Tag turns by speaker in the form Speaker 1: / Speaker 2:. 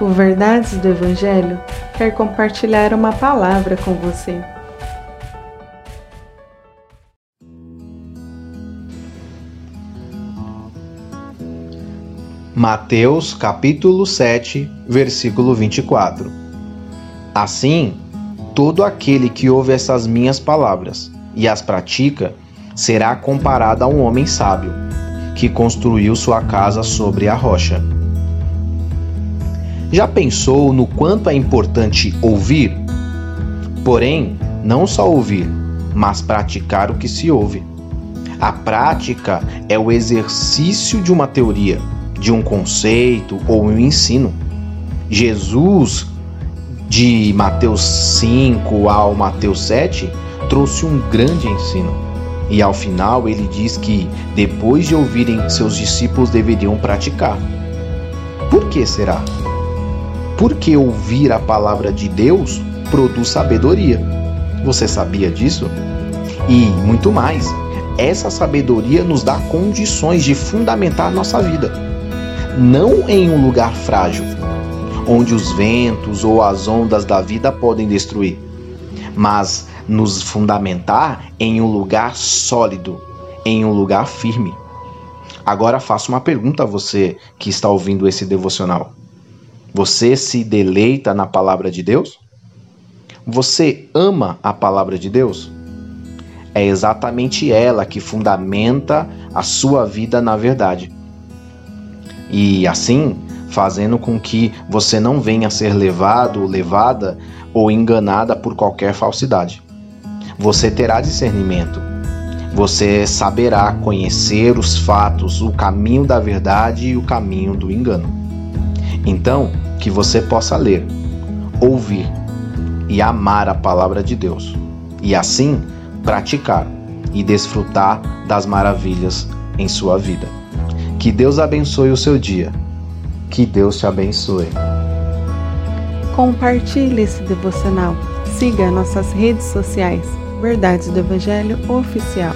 Speaker 1: O Verdades do Evangelho quer compartilhar uma palavra com você.
Speaker 2: Mateus capítulo 7, versículo 24. Assim, todo aquele que ouve essas minhas palavras e as pratica será comparado a um homem sábio que construiu sua casa sobre a rocha. Já pensou no quanto é importante ouvir? Porém, não só ouvir, mas praticar o que se ouve. A prática é o exercício de uma teoria, de um conceito ou um ensino. Jesus, de Mateus 5 ao Mateus 7, trouxe um grande ensino e ao final ele diz que depois de ouvirem, seus discípulos deveriam praticar. Por que será? Porque ouvir a palavra de Deus produz sabedoria. Você sabia disso? E muito mais, essa sabedoria nos dá condições de fundamentar nossa vida. Não em um lugar frágil, onde os ventos ou as ondas da vida podem destruir, mas nos fundamentar em um lugar sólido, em um lugar firme. Agora faço uma pergunta a você que está ouvindo esse devocional. Você se deleita na palavra de Deus? Você ama a palavra de Deus? É exatamente ela que fundamenta a sua vida na verdade. E assim, fazendo com que você não venha a ser levado, levada ou enganada por qualquer falsidade você terá discernimento. Você saberá conhecer os fatos, o caminho da verdade e o caminho do engano. Então, que você possa ler, ouvir e amar a palavra de Deus, e assim praticar e desfrutar das maravilhas em sua vida. Que Deus abençoe o seu dia. Que Deus te abençoe.
Speaker 1: Compartilhe esse devocional. Siga nossas redes sociais Verdades do Evangelho Oficial.